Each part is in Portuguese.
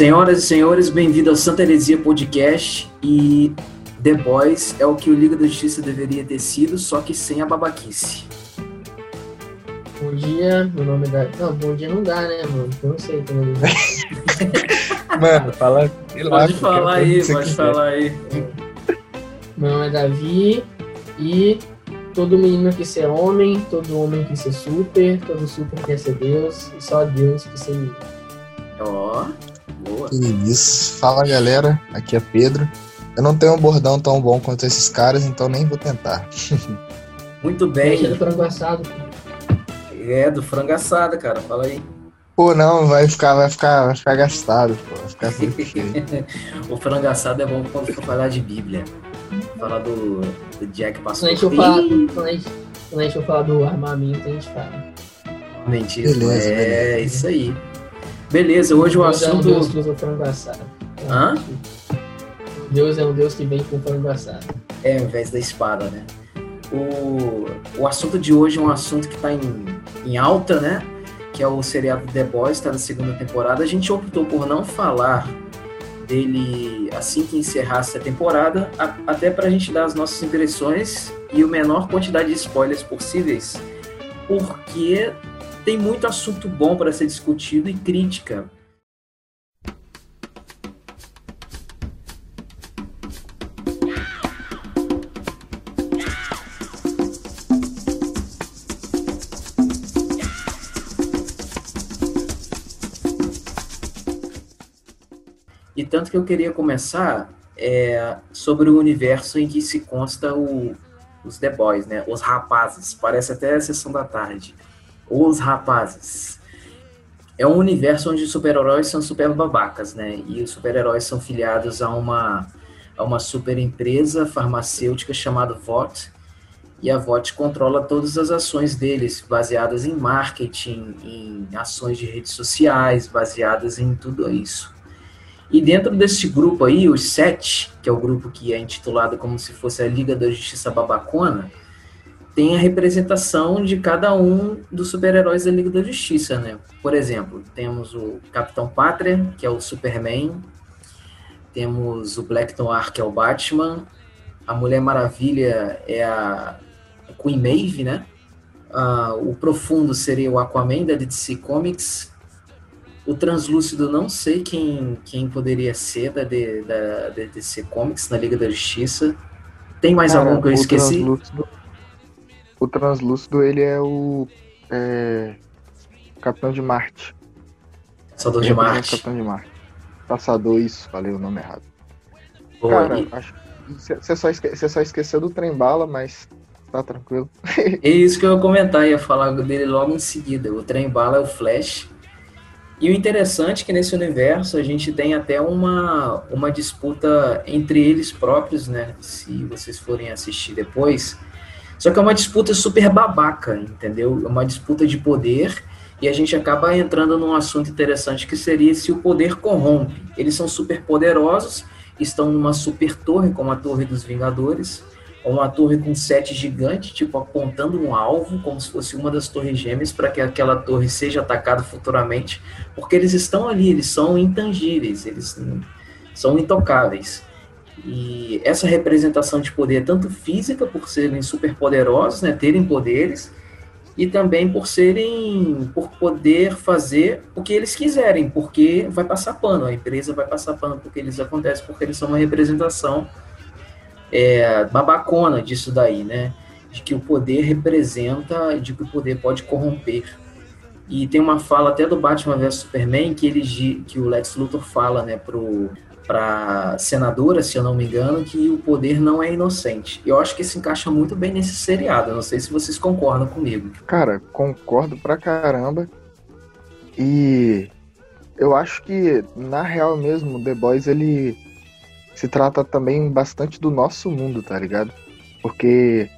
Senhoras e senhores, bem-vindo ao Santa Heresia Podcast e The Boys é o que o Liga da Justiça deveria ter sido, só que sem a babaquice. Bom dia, meu nome é Davi. Não, bom dia não dá, né, mano? Eu não sei como ele Mano, fala. Pode falar aí, pode falar aí. Meu nome é Davi e todo menino quer ser homem, todo homem quer ser super, todo super quer ser Deus e só Deus quer ser menino. Ó, boa. Que isso. Fala galera, aqui é Pedro. Eu não tenho um bordão tão bom quanto esses caras, então nem vou tentar. Muito Deixa do bem. frango assado. É, do frango assado, cara, fala aí. Pô, não, vai ficar, vai ficar, vai ficar gastado, pô. Vai ficar o frango assado é bom quando for falar de Bíblia. Falar do, do Jack Quando a Pastor. gente for falar, quando a gente, quando a gente for falar do armamento, a gente fala. Mentira, Beleza, é beleza. isso aí. Beleza, hoje o Deus é um Deus assunto. que usa frango assado. Hã? Deus é um Deus que vem com frango assado. É, ao invés da espada, né? O, o assunto de hoje é um assunto que está em, em alta, né? Que é o seriado The Boys, está na segunda temporada. A gente optou por não falar dele assim que encerrasse a temporada, a- até para a gente dar as nossas impressões e o menor quantidade de spoilers possíveis, porque tem muito assunto bom para ser discutido e crítica. E tanto que eu queria começar é, sobre o universo em que se consta o- os The Boys, né? Os rapazes. Parece até a sessão da tarde. Os rapazes. É um universo onde super-heróis são super babacas, né? E os super-heróis são filiados a uma, a uma super empresa farmacêutica chamada VOT. E a VOT controla todas as ações deles, baseadas em marketing, em ações de redes sociais, baseadas em tudo isso. E dentro desse grupo aí, os sete, que é o grupo que é intitulado como se fosse a Liga da Justiça Babacona, tem a representação de cada um dos super-heróis da Liga da Justiça, né? Por exemplo, temos o Capitão Pátria, que é o Superman, temos o Black Noir, que é o Batman, a Mulher Maravilha é a Queen Maeve, né? Ah, o Profundo seria o Aquaman da DC Comics, o Translúcido não sei quem, quem poderia ser da, da, da DC Comics na Liga da Justiça. Tem mais Cara, algum que eu o esqueci? Translúcido, o Translúcido, ele é o. É, Capitão de Marte. Caçador de é Marte. Capitão de Marte. Caçador, isso, falei o nome errado. Cara, acho você só, esque- só esqueceu do trem bala, mas tá tranquilo. É isso que eu ia comentar, ia falar dele logo em seguida. O trem bala é o Flash. E o interessante é que nesse universo a gente tem até uma, uma disputa entre eles próprios, né? Se vocês forem assistir depois. Só que é uma disputa super babaca, entendeu? É uma disputa de poder e a gente acaba entrando num assunto interessante que seria se o poder corrompe. Eles são super poderosos, estão numa super torre, como a Torre dos Vingadores, ou uma torre com sete gigante, tipo apontando um alvo, como se fosse uma das torres gêmeas, para que aquela torre seja atacada futuramente, porque eles estão ali, eles são intangíveis, eles são intocáveis. E essa representação de poder, tanto física, por serem super poderosos, né, terem poderes, e também por serem, por poder fazer o que eles quiserem, porque vai passar pano, a empresa vai passar pano porque eles acontecem, porque eles são uma representação é, babacona disso daí, né? De que o poder representa, de que o poder pode corromper. E tem uma fala até do Batman vs Superman que ele que o Lex Luthor fala, né, pro para senadora, se eu não me engano, que o poder não é inocente. Eu acho que se encaixa muito bem nesse seriado. Não sei se vocês concordam comigo. Cara, concordo pra caramba. E eu acho que, na real mesmo, The Boys, ele se trata também bastante do nosso mundo, tá ligado? Porque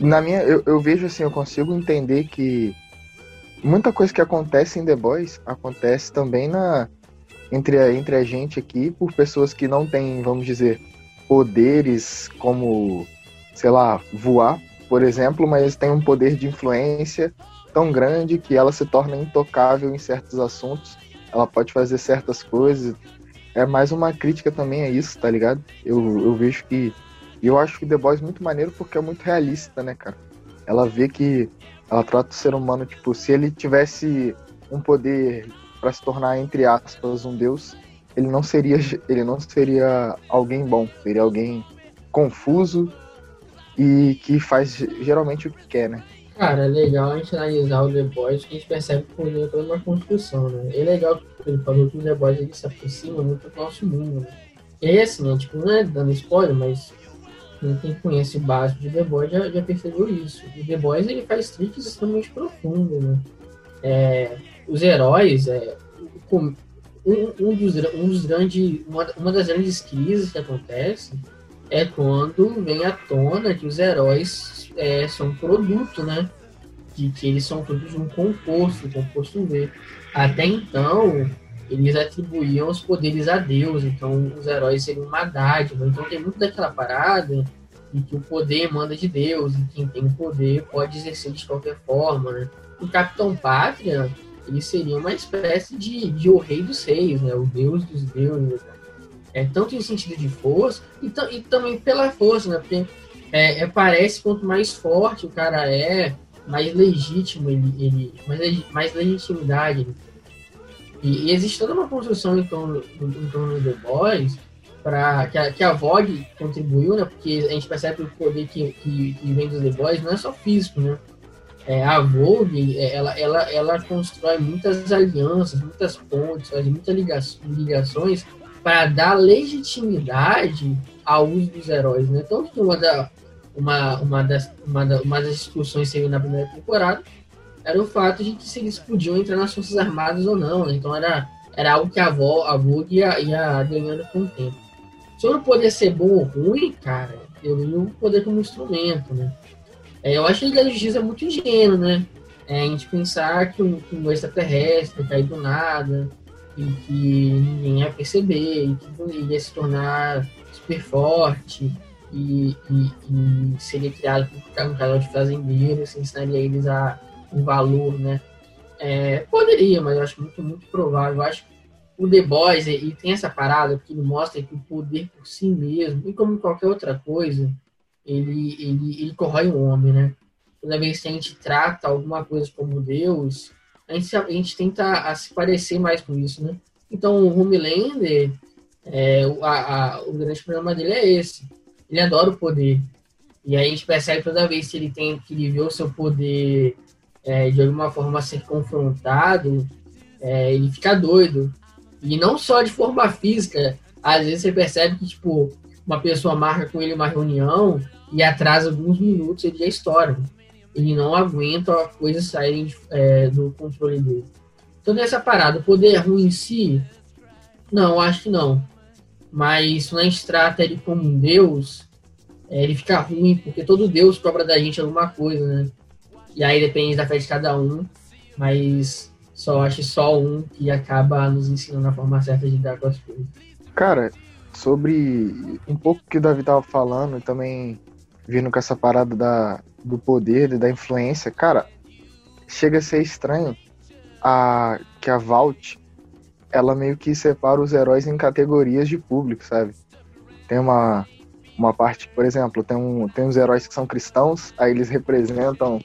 na minha. Eu, eu vejo assim, eu consigo entender que muita coisa que acontece em The Boys acontece também na. Entre a, entre a gente aqui, por pessoas que não têm, vamos dizer, poderes como, sei lá, voar, por exemplo, mas têm um poder de influência tão grande que ela se torna intocável em certos assuntos ela pode fazer certas coisas. É mais uma crítica também a isso, tá ligado? Eu, eu vejo que. E eu acho que The Boys é muito maneiro porque é muito realista, né, cara? Ela vê que ela trata o ser humano, tipo, se ele tivesse um poder para se tornar, entre aspas, um deus, ele não seria ele não seria alguém bom, seria alguém confuso e que faz geralmente o que quer, né? Cara, é legal a gente analisar o The Boys, que a gente percebe que ele é toda uma construção, né? É legal que ele falou que o The Boys ele se aproxima muito do nosso mundo, né? E é assim, né? tipo, não é dando spoiler, mas quem conhece o básico de The Boys já, já percebeu isso. O The Boys ele faz tricks extremamente profundos, né? É, os heróis, é, um, um, dos, um dos grandes, uma, uma das grandes crises que acontece é quando vem à tona que os heróis é, são produto, né? De que eles são de um composto, composto V. Até então, eles atribuíam os poderes a Deus, então os heróis seriam uma dádiva. Então tem muito daquela parada de que o poder manda de Deus, e quem tem o poder pode exercer de qualquer forma, né? O Capitão Pátria, ele seria uma espécie de, de o rei dos reis, né? O deus dos deuses, né? É, tanto em sentido de força e, e também pela força, né? Porque é, é, parece quanto mais forte o cara é, mais legítimo ele, ele mais, mais legitimidade ele e, e, existe toda uma construção em torno, em torno do The Boys para que, a, que a Vogue contribuiu, né? Porque a gente percebe que o poder que, que, que vem dos The Boys não é só físico, né? É, a Vogue, é, ela, ela, ela constrói muitas alianças, muitas pontes, faz muitas ligações para dar legitimidade ao uso dos heróis, né? Tanto que uma, da, uma, uma, das, uma, da, uma das discussões que na primeira temporada era o fato de que se eles podiam entrar nas Forças Armadas ou não, né? Então era, era algo que a, Vo, a Vogue ia, ia ganhando com o tempo. Sobre o poder ser bom ou ruim, cara, eu vi o poder como instrumento, né? É, eu acho que a Liga da Justiça é muito ingênuo, né? É, a gente pensar que um, um extraterrestre cair do nada, e que ninguém ia perceber, e que ia se tornar super forte, e, e, e seria criado por um canal de fazendeiros, ensinaria eles a um valor, né? É, poderia, mas eu acho muito, muito provável. Eu acho que o The Boys, e tem essa parada que ele mostra que o poder por si mesmo, e como qualquer outra coisa, ele, ele, ele corrói o homem, né? Toda vez que a gente trata alguma coisa como Deus, a gente, a gente tenta a se parecer mais com isso, né? Então, o Homelander, é, a, a, o grande problema dele é esse. Ele adora o poder. E aí a gente percebe toda vez que ele tem que vê o seu poder é, de alguma forma ser confrontado, é, ele fica doido. E não só de forma física, às vezes você percebe que, tipo, uma pessoa marca com ele uma reunião e atrasa alguns minutos, ele já estoura ele não aguenta coisas saírem é, do controle dele. Então, nessa parada, o poder é ruim em si? Não, acho que não. Mas quando a gente trata ele como um deus, é, ele fica ruim, porque todo deus cobra da gente alguma coisa, né? E aí depende da fé de cada um, mas só acho só um que acaba nos ensinando a forma certa de lidar com as coisas. Cara, sobre um pouco que o Davi tava falando, também vindo com essa parada da, do poder e da influência, cara, chega a ser estranho a, que a Vault ela meio que separa os heróis em categorias de público, sabe? Tem uma, uma parte, por exemplo, tem, um, tem os heróis que são cristãos, aí eles representam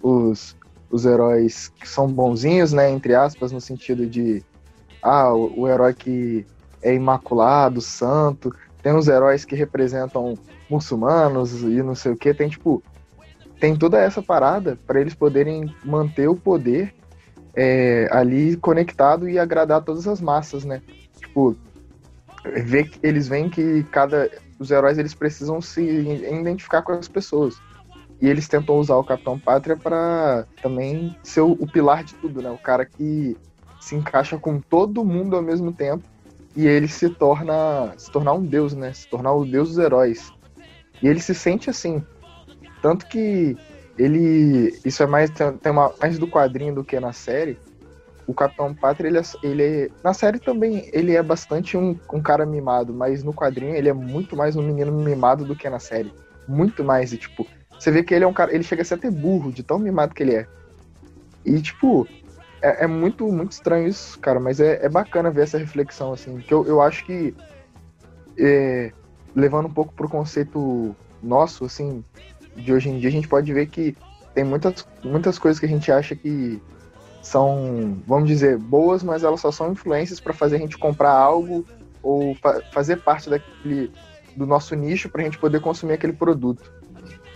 os, os heróis que são bonzinhos, né, entre aspas, no sentido de ah, o, o herói que é imaculado, santo. Tem os heróis que representam muçulmanos e não sei o que. Tem tipo tem toda essa parada para eles poderem manter o poder é, ali conectado e agradar todas as massas, né? Tipo, ver que eles veem que cada os heróis eles precisam se identificar com as pessoas. E eles tentam usar o Capitão Pátria para também ser o, o, pilar de tudo, né? O cara que se encaixa com todo mundo ao mesmo tempo e ele se torna se tornar um deus, né? Se tornar o deus dos heróis. E ele se sente assim, tanto que ele. Isso é mais. Tem uma, mais do quadrinho do que na série. O Capitão Pátria, ele, é, ele é, Na série também, ele é bastante um, um cara mimado, mas no quadrinho ele é muito mais um menino mimado do que na série. Muito mais. E, tipo, você vê que ele é um cara. Ele chega a ser até burro, de tão mimado que ele é. E, tipo, é, é, muito, muito estranho isso, cara, mas é, é bacana ver essa reflexão, assim, que eu, eu acho que, é, levando um pouco pro conceito nosso, assim, de hoje em dia, a gente pode ver que tem muitas, muitas coisas que a gente acha que são, vamos dizer, boas, mas elas só são influências para fazer a gente comprar algo ou fa fazer parte daquele, do nosso nicho para a gente poder consumir aquele produto.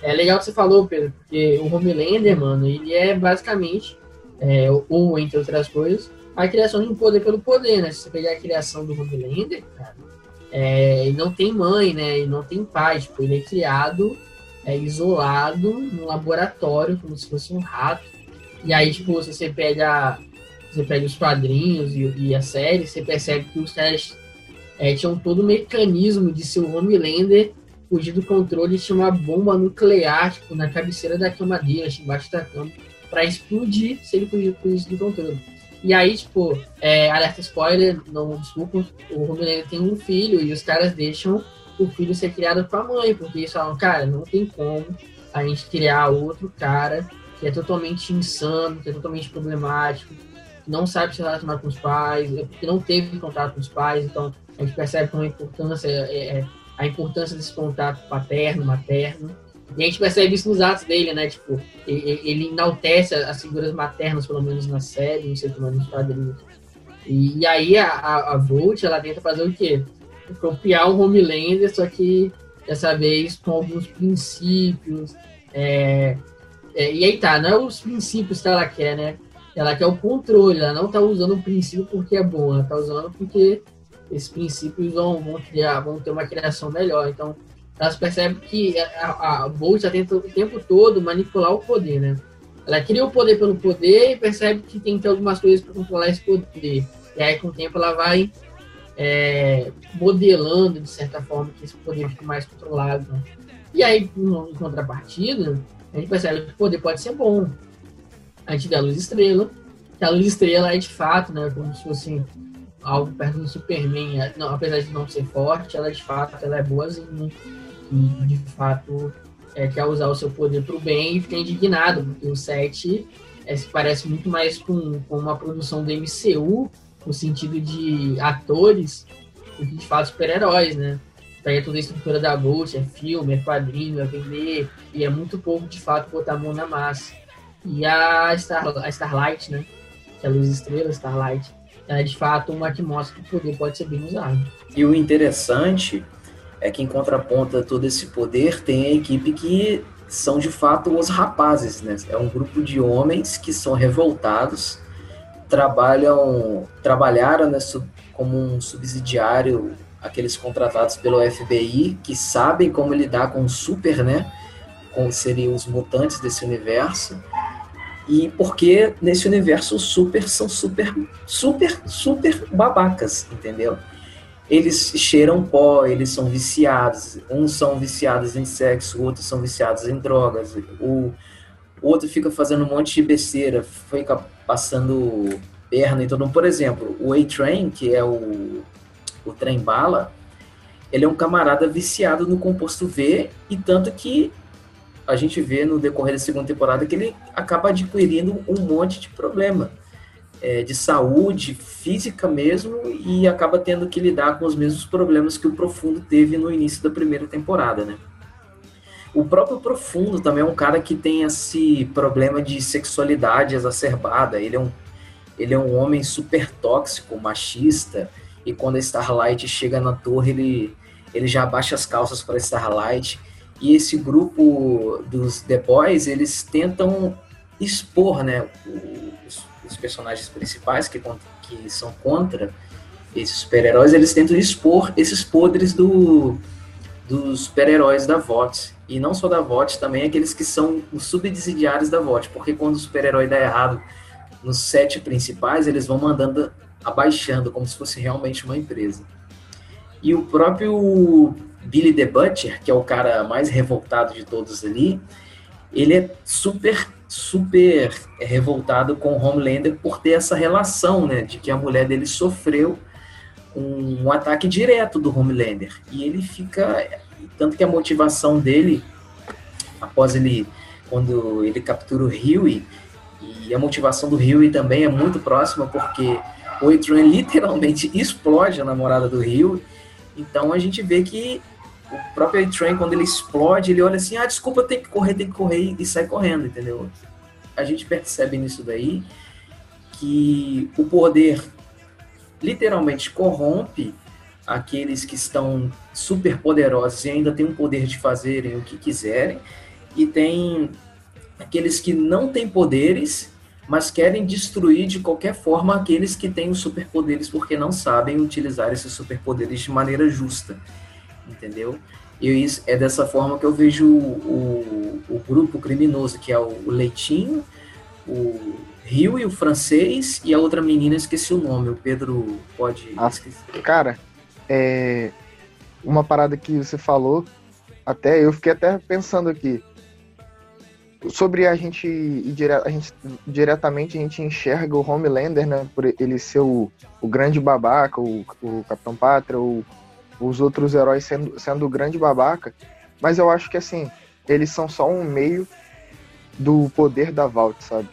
É legal que você falou, Pedro, porque o Homelander, mano, ele é basicamente, é, ou entre outras coisas, a criação de um poder pelo poder, né? Se você pegar a criação do Homelander, cara, é, ele não tem mãe, né? Ele não tem pai, tipo, ele é criado é, isolado no laboratório, como se fosse um rato. E aí, tipo, você pega, você pega os quadrinhos e, e a série, você percebe que os caras é, tinham todo o mecanismo de ser o Homelander fugir do controle tinha uma bomba nuclear tipo, na cabeceira da cama dele, embaixo da cama, para explodir se ele fugir, fugir do controle. E aí, tipo, é, alerta spoiler, não desculpa, o Homelander tem um filho e os caras deixam o filho ser criado com a mãe, porque eles falam, cara, não tem como a gente criar outro cara que é totalmente insano, que é totalmente problemático, que não sabe se relacionar com os pais, é que não teve contato com os pais, então a gente percebe como a importância é, é a importância desse contato paterno, materno. E a gente percebe isso nos atos dele, né? Tipo, ele, enaltece as figuras maternas, pelo menos na série, não sei como é nos quadrinhos. E, e aí a, a, a Bolt, ela tenta fazer o quê? copiar o Homelander, só que dessa vez com alguns princípios. É, é, e aí tá, não é os princípios que ela quer, né? Ela quer o controle, ela não tá usando o princípio porque é bom, ela tá usando porque esses princípios vão, vão, criar, vão ter uma criação melhor. Então, elas percebem que a, a Bolt tenta o tempo todo manipular o poder, né? Ela cria o poder pelo poder e percebe que tem que ter algumas coisas para controlar esse poder. E aí, com o tempo, ela vai é, modelando, de certa forma, que esse poder fique mais controlado. E aí, em contrapartida, a gente percebe que o poder pode ser bom. A gente vê a luz estrela, que a luz estrela é de fato, né, como se fosse algo perto do Superman, não, apesar de não ser forte, ela de fato ela é boazinha, e de fato é, quer usar o seu poder para o bem e fica indignado, porque o 7 é, parece muito mais com, com uma produção do MCU no sentido de atores do que de fato super-heróis, né? Pega toda a estrutura da bolsa, é filme, é quadrinho, é vender, e é muito pouco de fato botar a mão na massa. E a, Star, a Starlight, né? Que é a luz estrela, Starlight, é de fato uma que mostra que o poder pode ser bem usado. E o interessante é que em contraponto todo esse poder tem a equipe que são de fato os rapazes, né? É um grupo de homens que são revoltados trabalham, trabalharam né, como um subsidiário, aqueles contratados pelo FBI, que sabem como lidar com o super, né? Com, seriam os mutantes desse universo. E porque nesse universo os super são super, super, super babacas, entendeu? Eles cheiram pó, eles são viciados. Uns são viciados em sexo, outros são viciados em drogas. O, outro fica fazendo um monte de besteira, fica passando perna e tudo. Por exemplo, o A-Train, que é o, o trem bala, ele é um camarada viciado no composto V e tanto que a gente vê no decorrer da segunda temporada que ele acaba adquirindo um monte de problema é, de saúde física mesmo e acaba tendo que lidar com os mesmos problemas que o Profundo teve no início da primeira temporada, né? O próprio Profundo também é um cara que tem esse problema de sexualidade exacerbada. Ele é um, ele é um homem super tóxico, machista. E quando a Starlight chega na torre, ele, ele já abaixa as calças para Starlight. E esse grupo dos The Boys, eles tentam expor né, os, os personagens principais que, que são contra esses super-heróis, eles tentam expor esses podres do, dos super-heróis da VOT. E não só da VOT, também aqueles que são os subsidiários da VOT, porque quando o super-herói dá errado nos sete principais, eles vão mandando abaixando, como se fosse realmente uma empresa. E o próprio Billy the Butcher, que é o cara mais revoltado de todos ali, ele é super, super revoltado com o Homelander por ter essa relação, né, de que a mulher dele sofreu um, um ataque direto do Homelander. E ele fica tanto que a motivação dele, após ele, quando ele captura o Huey, E a motivação do Rio também é muito próxima, porque o Adrian literalmente explode a namorada do Rio. Então a gente vê que o próprio A-Train, quando ele explode, ele olha assim, ah, desculpa, tem que correr, tem que correr, e sai correndo, entendeu? A gente percebe nisso daí que o poder literalmente corrompe aqueles que estão super poderosos e ainda têm o poder de fazerem o que quiserem, e tem aqueles que não têm poderes, mas querem destruir de qualquer forma aqueles que têm os superpoderes porque não sabem utilizar esses superpoderes de maneira justa, entendeu? E isso, é dessa forma que eu vejo o, o, grupo criminoso, que é o, o Leitinho, o Rio e o francês, e a outra menina, esqueci o nome, o Pedro pode ah, esquecer. Cara, é, uma parada que você falou, até eu fiquei até pensando aqui, sobre a gente, a gente diretamente a gente enxerga o Homelander, né, por ele ser o, o grande babaca, o, o Capitão Pátria, o, os outros heróis sendo, sendo grande babaca, mas eu acho que assim, eles são só um meio do poder da Vault, sabe?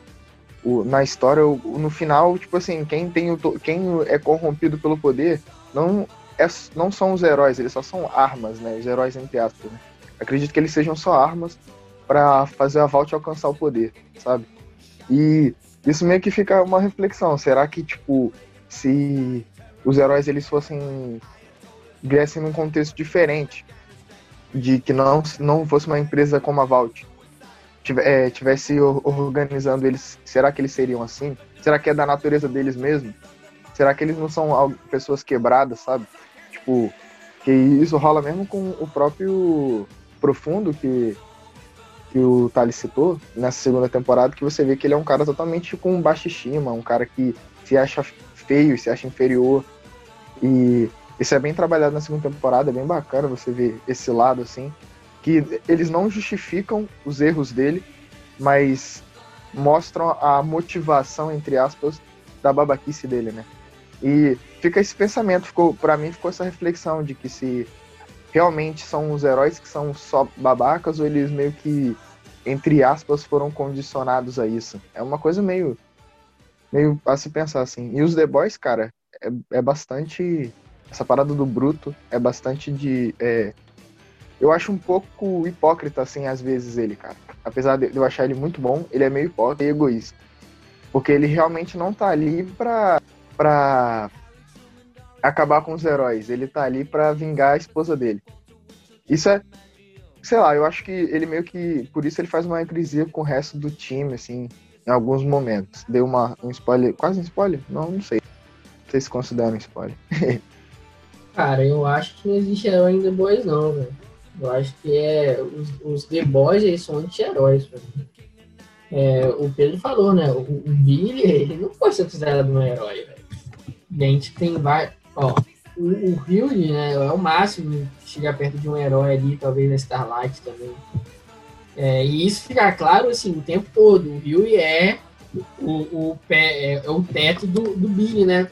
O, na história, o, no final, tipo assim, quem tem o, quem é corrompido pelo poder não é, não são os heróis, eles só são armas, né? Os heróis entre aspas. Né? Acredito que eles sejam só armas para fazer a Vault alcançar o poder, sabe? E isso meio que fica uma reflexão. Será que, tipo, se os heróis eles fossem viessem num contexto diferente, de que não, não fosse uma empresa como a Vault, é, tivesse organizando eles, será que eles seriam assim? Será que é da natureza deles mesmo? Será que eles não são pessoas quebradas, sabe? Tipo, que isso rola mesmo com o próprio Profundo, que que o Thales citou nessa segunda temporada, que você vê que ele é um cara totalmente com baixa estima, um cara que se acha feio, se acha inferior. E isso é bem trabalhado na segunda temporada, é bem bacana você ver esse lado assim, que eles não justificam os erros dele, mas mostram a motivação entre aspas da babaquice dele, né? E fica esse pensamento, ficou para mim ficou essa reflexão de que se realmente são os heróis que são só babacas ou eles meio que, entre aspas, foram condicionados a isso. É uma coisa meio, meio a se pensar assim. E os The Boys, cara, é, é bastante. Essa parada do bruto é bastante de. É, eu acho um pouco hipócrita, assim, às vezes, ele, cara. Apesar de eu achar ele muito bom, ele é meio hipócrita e egoísta. Porque ele realmente não tá ali pra, pra acabar com os heróis. Ele tá ali para vingar a esposa dele. Isso é. Sei lá, eu acho que ele meio que. Por isso ele faz uma hipocrisia com o resto do time, assim, em alguns momentos. Deu uma, um spoiler. Quase um spoiler? Não, não sei. Não sei se um spoiler. Cara, eu acho que não existe herói em The Boys, não, velho. Eu acho que é. Os, os The Boys eles são anti-heróis, é, o Pedro falou, né? O, o Billy, ele não pode ser considerado um herói, velho. A gente tem vários. Ó, o, Hilde, né, é o máximo chegar perto de um herói ali, talvez na Starlight também. É, e isso fica claro assim o tempo todo. O Hilde é o, o, pé, é, é, o teto do, do Billy, né?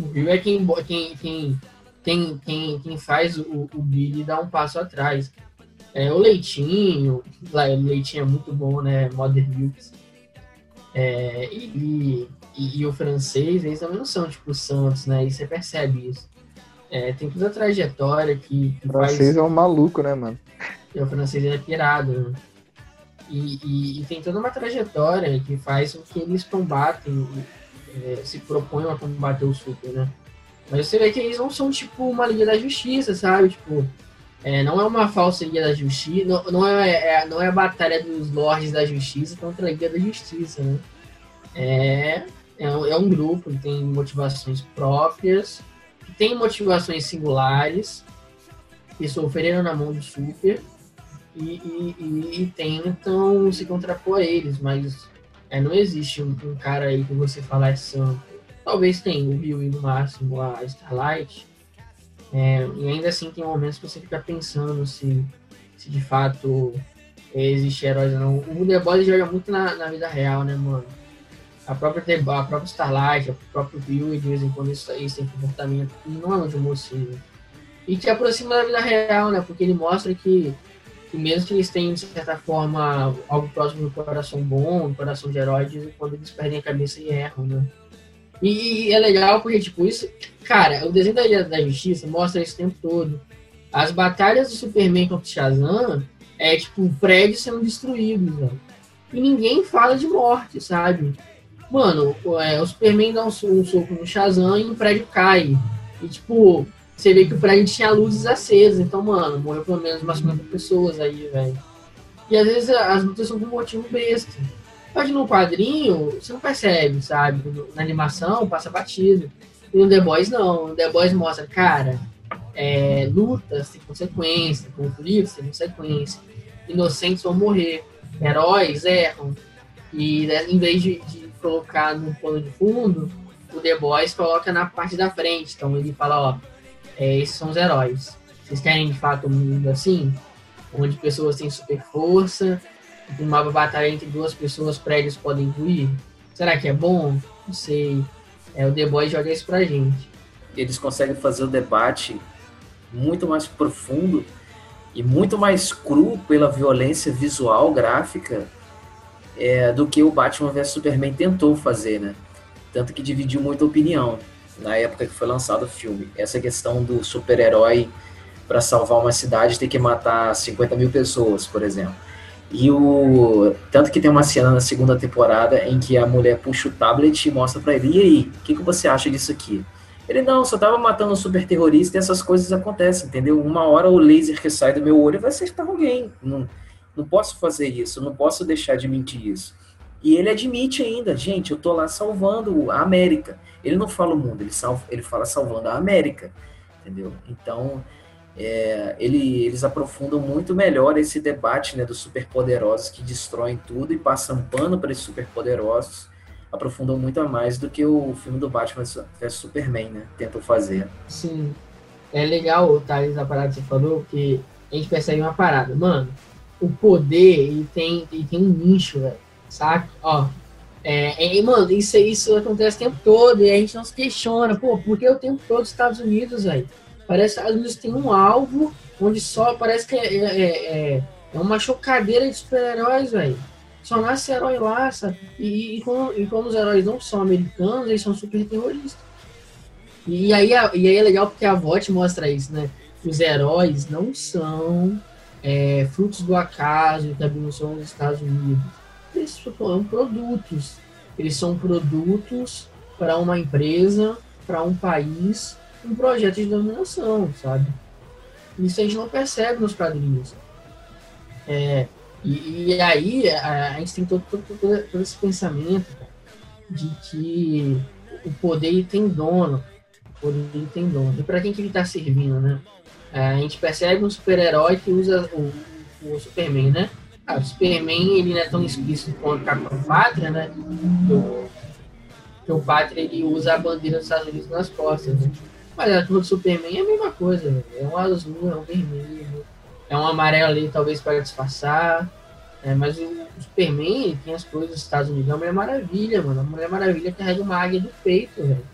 O Hilde é quem, quem, quem, quem, quem, quem faz o, o Billy dar um passo atrás. É, o Leitinho, o Leitinho é muito bom, né? Modern Milks. É, e, e, e, o francês, eles também não são tipo o Santos, né? E você percebe isso. É, tem toda a trajetória que. que o francês faz... é um maluco, né, mano? E o francês é pirado. Né? E, e, e, tem toda uma trajetória que faz com que eles combatem, é, se propõem a combater o super, né? Mas você vê que eles não são tipo uma Liga da Justiça, sabe? Tipo, é, não é uma falsa Liga da Justiça, não, não, é, é, não é a batalha dos Lords da Justiça contra a Liga da Justiça, né? É, é, é um grupo que tem motivações próprias, que tem motivações singulares, que sofreram na mão do Super e, e, e, e tentam se contrapor a eles, mas é, não existe um, um, cara aí que você fala é santo. Talvez tenha o Rio e no máximo a Starlight, é, e ainda assim tem momentos que você fica pensando se, se de fato existe heróis ou não. O The Boys joga muito na, na vida real, né, mano? a própria, a própria Starlight, o próprio Bill, de vez em quando isso, isso tem comportamento que não é de mocinho. E te aproxima da vida real, né? Porque ele mostra que, E mesmo que eles tenham, de certa forma, algo próximo do coração bom, do coração de herói, quando eles perdem a cabeça e erram, né? E, é legal porque, tipo, isso. Cara, o desenho da Liga da Justiça mostra isso o tempo todo. As batalhas do Superman contra o Shazam é, tipo, prédios sendo destruídos, velho. E ninguém fala de morte, sabe? Mano, é, o Superman dá um, um soco no Shazam e o prédio cai. E, tipo, você vê que o prédio tinha luzes acesas. Então, mano, morreu pelo menos umas 50 pessoas aí, velho. E às vezes as lutas são com motivo besta. Mas no quadrinho, você não percebe, sabe? Na animação, passa batido. E no The Boys, não. No The Boys mostra, cara, é, lutas tem consequência, conflitos tem consequência. Inocentes vão morrer. Heróis erram. E né, em vez de, de colocar no plano de fundo, o The Boys coloca na parte da frente. Então ele fala, ó, é, esses são os heróis. Vocês querem de fato um mundo assim? Onde pessoas têm super força, uma batalha entre duas pessoas, prédios podem incluir? Será que é bom? Não sei. É, o The Boys joga isso pra gente. Eles conseguem fazer o debate muito mais profundo e muito mais cru pela violência visual, gráfica, é, do que o Batman vs Superman tentou fazer, né? Tanto que dividiu muita opinião na época que foi lançado o filme. Essa questão do super-herói para salvar uma cidade ter que matar 50 mil pessoas, por exemplo. E o. Tanto que tem uma cena na segunda temporada em que a mulher puxa o tablet e mostra para ele: e aí, o que, que você acha disso aqui? Ele, não, só tava matando um super terrorista e essas coisas acontecem, entendeu? Uma hora o laser que sai do meu olho vai acertar alguém. Não, não posso fazer isso, não posso deixar de mentir isso. E ele admite ainda, gente, eu tô lá salvando a América. Ele não fala o mundo, ele, salva, ele fala salvando a América, entendeu? Então, é, ele, eles aprofundam muito melhor esse debate né, dos superpoderosos que destroem tudo e passam pano para esses superpoderosos, aprofundam muito a mais do que o filme do Batman vs Superman, né? Tentou fazer. Sim. É legal, Thales, a parada que você falou, que a gente percebe uma parada. Mano, o poder, ele tem, ele tem um nicho, velho. Saca? Ó, é, é, mano, isso, isso acontece o tempo todo e a gente não se questiona, pô, por que o tempo todo os Estados Unidos, velho? Parece os Estados Unidos tem um alvo onde só parece que é, é, é, é uma chocadeira de super-heróis, velho. Só nasce herói lá, sabe? E, e, como, e como os heróis não são americanos, eles são super terroristas. E aí, e aí é legal porque a VOT mostra isso, né? Os heróis não são é, frutos do acaso, também não são dos Estados Unidos. Eles são produtos. Eles são produtos para uma empresa, para um país, um projeto de dominação, sabe? Isso a gente não percebe nos quadrinhos. É, e, e, aí a, a, gente tem todo, todo, todo, todo esse pensamento de que o poder tem dono, o poder tem dono. E para quem que ele está servindo, né? É, a gente percebe um super-herói que usa o, o, Superman, né? Ah, o Superman ele não é tão explícito quanto a Pátria, né? Que o, o Pátria ele usa a bandeira dos Estados Unidos nas costas, né? Mas a cor do Superman é a mesma coisa, é um azul, é um vermelho, é um amarelo ali, talvez para disfarçar. É, mas o Superman tem as coisas dos Estados Unidos, é uma Mulher Maravilha, mano. A Mulher Maravilha carrega uma águia do peito, velho.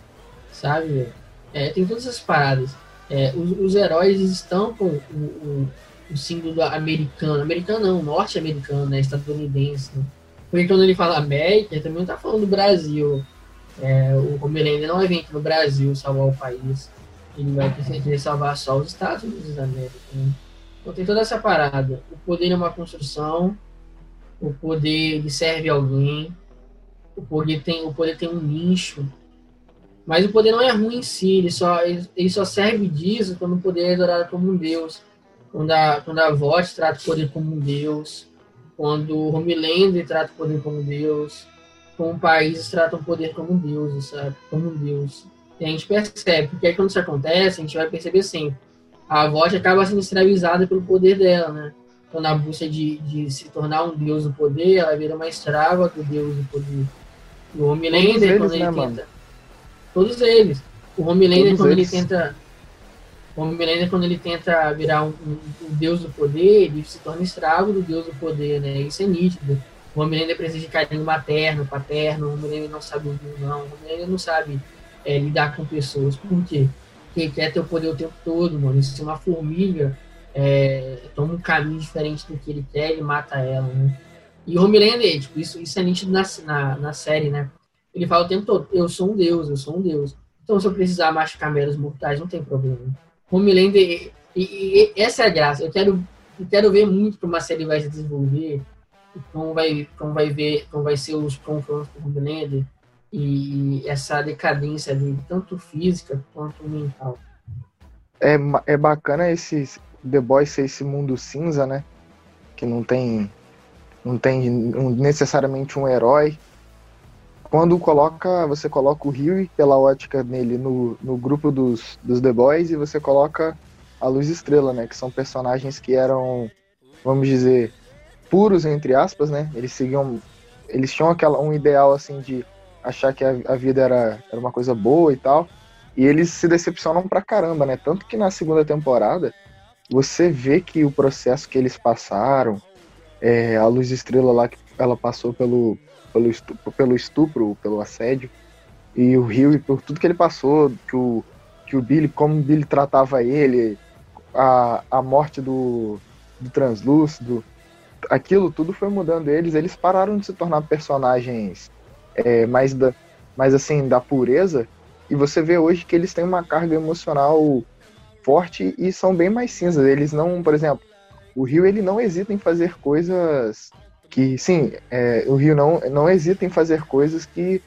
Sabe? É, tem todas essas paradas. É, os, os, heróis estão com o, o, o, símbolo americano, americano não, norte-americano, né, estadunidense. Né? Porque quando ele fala América, ele também não tá falando do Brasil. É, o Homelander não vai vir aqui no Brasil salvar o país. Ele vai querer salvar só os Estados Unidos da América. Né? Então tem toda essa parada. O poder é uma construção, o poder ele serve alguém, o poder tem, o poder tem um nicho. Mas o poder não é ruim em si, ele só, ele, ele só serve disso quando o poder é adorado como um Deus. Quando a, quando a voz trata o poder como um Deus. Quando o Homelander trata o poder como um Deus como países tratam o poder como um deus, sabe? Como um deus. E a gente percebe, porque aí quando isso acontece, a gente vai perceber sempre. A voz acaba sendo escravizada pelo poder dela, né? Então, na busca de, de se tornar um deus do poder, ela vira uma escrava do deus do poder. O Homelander, quando ele né, tenta. Mano? Todos eles. O Homelander, quando eles. ele tenta. O Homelander, quando ele tenta virar um, um, um, deus do poder, ele se torna escravo do deus do poder, né? Isso é nítido. O Homelander precisa de carinho materno, paterno, o Homelander não sabe ouvir, não. O não sabe é, lidar com pessoas. Por quê? Porque ele quer ter o poder o tempo todo, mano. É uma formiga é, toma um caminho diferente do que ele quer, ele mata ela, né? E o Homelander, tipo, isso, isso é nítido na, na, na, série, né? Ele fala o tempo todo, eu sou um deus, eu sou um deus. Então, se eu precisar machucar meros mortais, não tem problema. Homelander, e, e, e, essa é a graça. Eu quero, eu quero ver muito como a série vai se desenvolver, como vai, como vai ver, como vai ser os confrontos com o Homelander e essa decadência dele, tanto física quanto mental. É, é bacana esse The Boys ser esse mundo cinza, né? Que não tem não tem necessariamente um herói. Quando coloca, você coloca o Rio pela ótica nele no, no grupo dos, dos The Boys e você coloca a Luz Estrela, né? Que são personagens que eram, vamos dizer, puros entre aspas, né? Eles seguiam, eles tinham aquela um ideal assim de achar que a, a vida era, era uma coisa boa e tal. E eles se decepcionam pra caramba, né? Tanto que na segunda temporada você vê que o processo que eles passaram, é, a Luz Estrela lá que ela passou pelo, pelo, estupro, pelo estupro, pelo assédio, e o Rio e por tudo que ele passou, que o, que o Billy, como o Billy tratava ele, a, a morte do, do translúcido, aquilo tudo foi mudando eles, eles pararam de se tornar personagens é, mais, da, mais assim, da pureza, e você vê hoje que eles têm uma carga emocional forte e são bem mais cinzas. Eles não, por exemplo, o Rio ele não hesita em fazer coisas que, sim, é, o Rio não, não hesita em fazer coisas que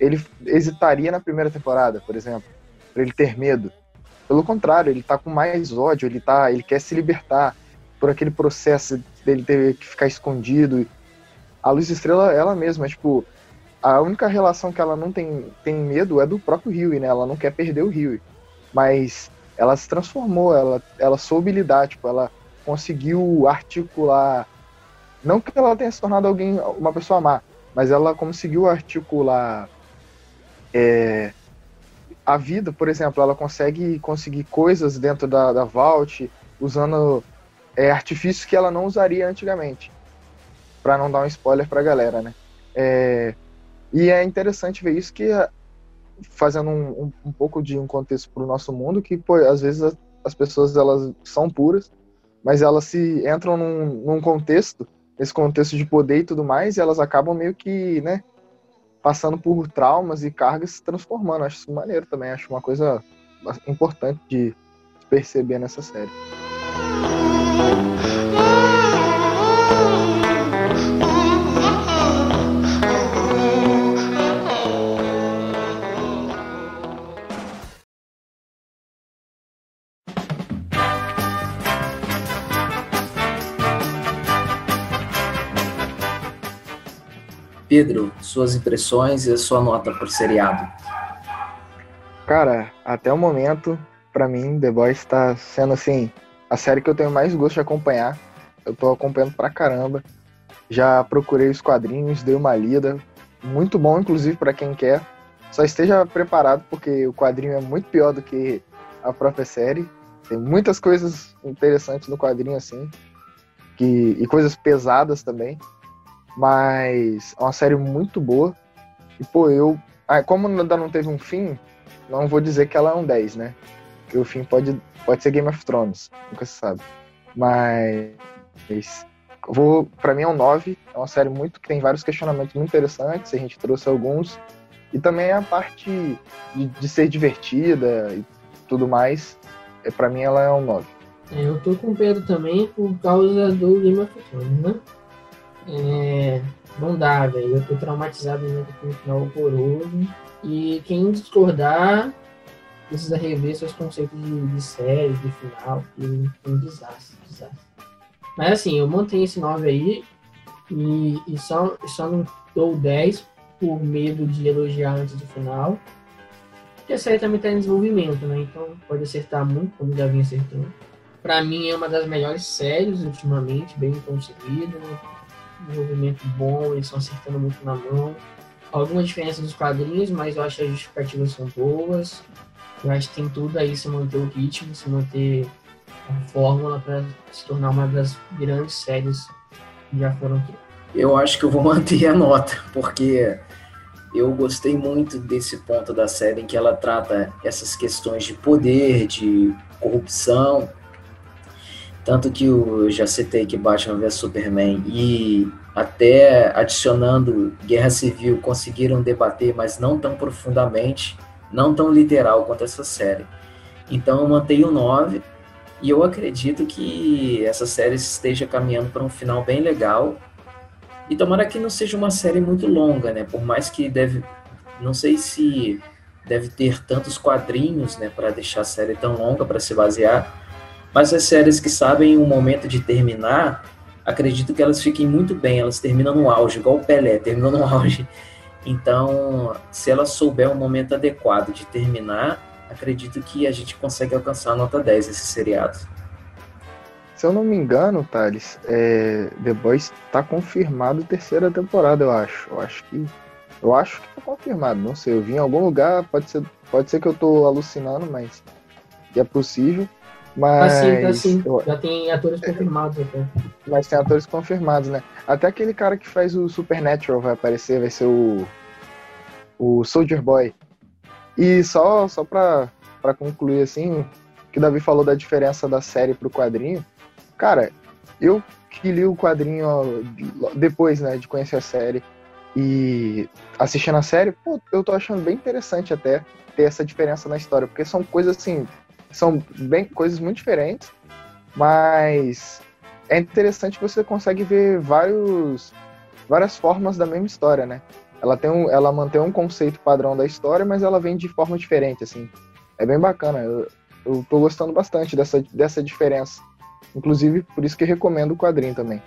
ele hesitaria na primeira temporada, por exemplo, para ele ter medo. Pelo contrário, ele tá com mais ódio, ele tá, ele quer se libertar por aquele processo dele ter que ficar escondido. A Luz Estrela, ela mesma, tipo, a única relação que ela não tem, tem medo é do próprio Rio, né? Ela não quer perder o Rio. Mas ela se transformou, ela, ela soube lidar, tipo, ela conseguiu articular. Não que ela tenha se tornado alguém, uma pessoa má, mas ela conseguiu articular é, a vida, por exemplo, ela consegue conseguir coisas dentro da, da Vault usando é, artifícios que ela não usaria antigamente. para não dar um spoiler pra galera, né? É, e é interessante ver isso que, fazendo um, um, um pouco de um contexto para o nosso mundo, que pô, às vezes as pessoas elas são puras, mas elas se entram num, num contexto, nesse contexto de poder e tudo mais, e elas acabam meio que, né, passando por traumas e cargas se transformando. Acho isso maneiro também, acho uma coisa importante de perceber nessa série. Pedro, suas impressões e a sua nota por seriado. Cara, até o momento, para mim, The Boys está sendo assim a série que eu tenho mais gosto de acompanhar. Eu tô acompanhando pra caramba. Já procurei os quadrinhos, dei uma lida. Muito bom, inclusive, para quem quer. Só esteja preparado, porque o quadrinho é muito pior do que a própria série. Tem muitas coisas interessantes no quadrinho, assim. Que, e coisas pesadas também. Mas é uma série muito boa. E, pô, eu. Ah, como ainda não teve um fim, não vou dizer que ela é um 10, né? Porque o fim pode, pode ser Game of Thrones, nunca se sabe. Mas. Vou, pra mim é um 9. É uma série muito que tem vários questionamentos muito interessantes. A gente trouxe alguns. E também a parte de, de ser divertida e tudo mais. É, pra mim ela é um 9. É, eu tô com Pedro também por causa do Game of Thrones, né? É, não dá, velho. Eu tô traumatizado ainda com o final horroroso. E quem discordar precisa rever seus conceitos de, de série, de final, que é um desastre, desastre. Mas assim, eu mantenho esse 9 aí e, e só, só não dou 10 por medo de elogiar antes do final. Porque a série também está em desenvolvimento, né? Então pode acertar muito, como já vinha acertando. Para mim é uma das melhores séries ultimamente, bem conseguida desenvolvimento bom, eles estão acertando muito na mão. Alguma diferença dos quadrinhos, mas eu acho que as justificativas são boas. Eu acho que tem tudo aí se manter o ritmo, se manter a fórmula para se tornar uma das grandes séries que já foram aqui. Eu acho que eu vou manter a nota, porque eu gostei muito desse ponto da série em que ela trata essas questões de poder, de corrupção, Tanto que eu já citei que Batman vs Superman e até adicionando Guerra Civil conseguiram debater, mas não tão profundamente, não tão literal quanto essa série. Então eu mantenho o 9 e eu acredito que essa série esteja caminhando para um final bem legal. E tomara que não seja uma série muito longa, né? Por mais que deve. Não sei se deve ter tantos quadrinhos, né? Para deixar a série tão longa para se basear. Mas as séries que sabem o momento de terminar, acredito que elas fiquem muito bem. Elas terminam no auge, igual o Pelé, terminou no auge. Então, se ela souber o momento adequado de terminar, acredito que a gente consegue alcançar a nota 10 nesse seriado. Se eu não me engano, Thales, é, The Boys está confirmado terceira temporada, eu acho. Eu acho que. Eu acho que tá confirmado, não sei. Eu vi em algum lugar, pode ser, pode ser que eu tô alucinando, mas é possível. Mas. Assim, assim, eu, já tem atores confirmados até. Mas tem atores confirmados, né? Até aquele cara que faz o Supernatural vai aparecer, vai ser o. O Soldier Boy. E só, só pra, pra concluir, assim, que o Davi falou da diferença da série pro quadrinho. Cara, eu que li o quadrinho depois, né, de conhecer a série e assistindo a série, pô, eu tô achando bem interessante até ter essa diferença na história, porque são coisas assim, são bem coisas muito diferentes, mas é interessante que você consegue ver vários várias formas da mesma história, né? ela tem um, ela mantém um conceito padrão da história, mas ela vem de forma diferente, assim. É bem bacana. Eu, eu tô gostando bastante dessa, dessa diferença. Inclusive, por isso que recomendo o quadrinho também.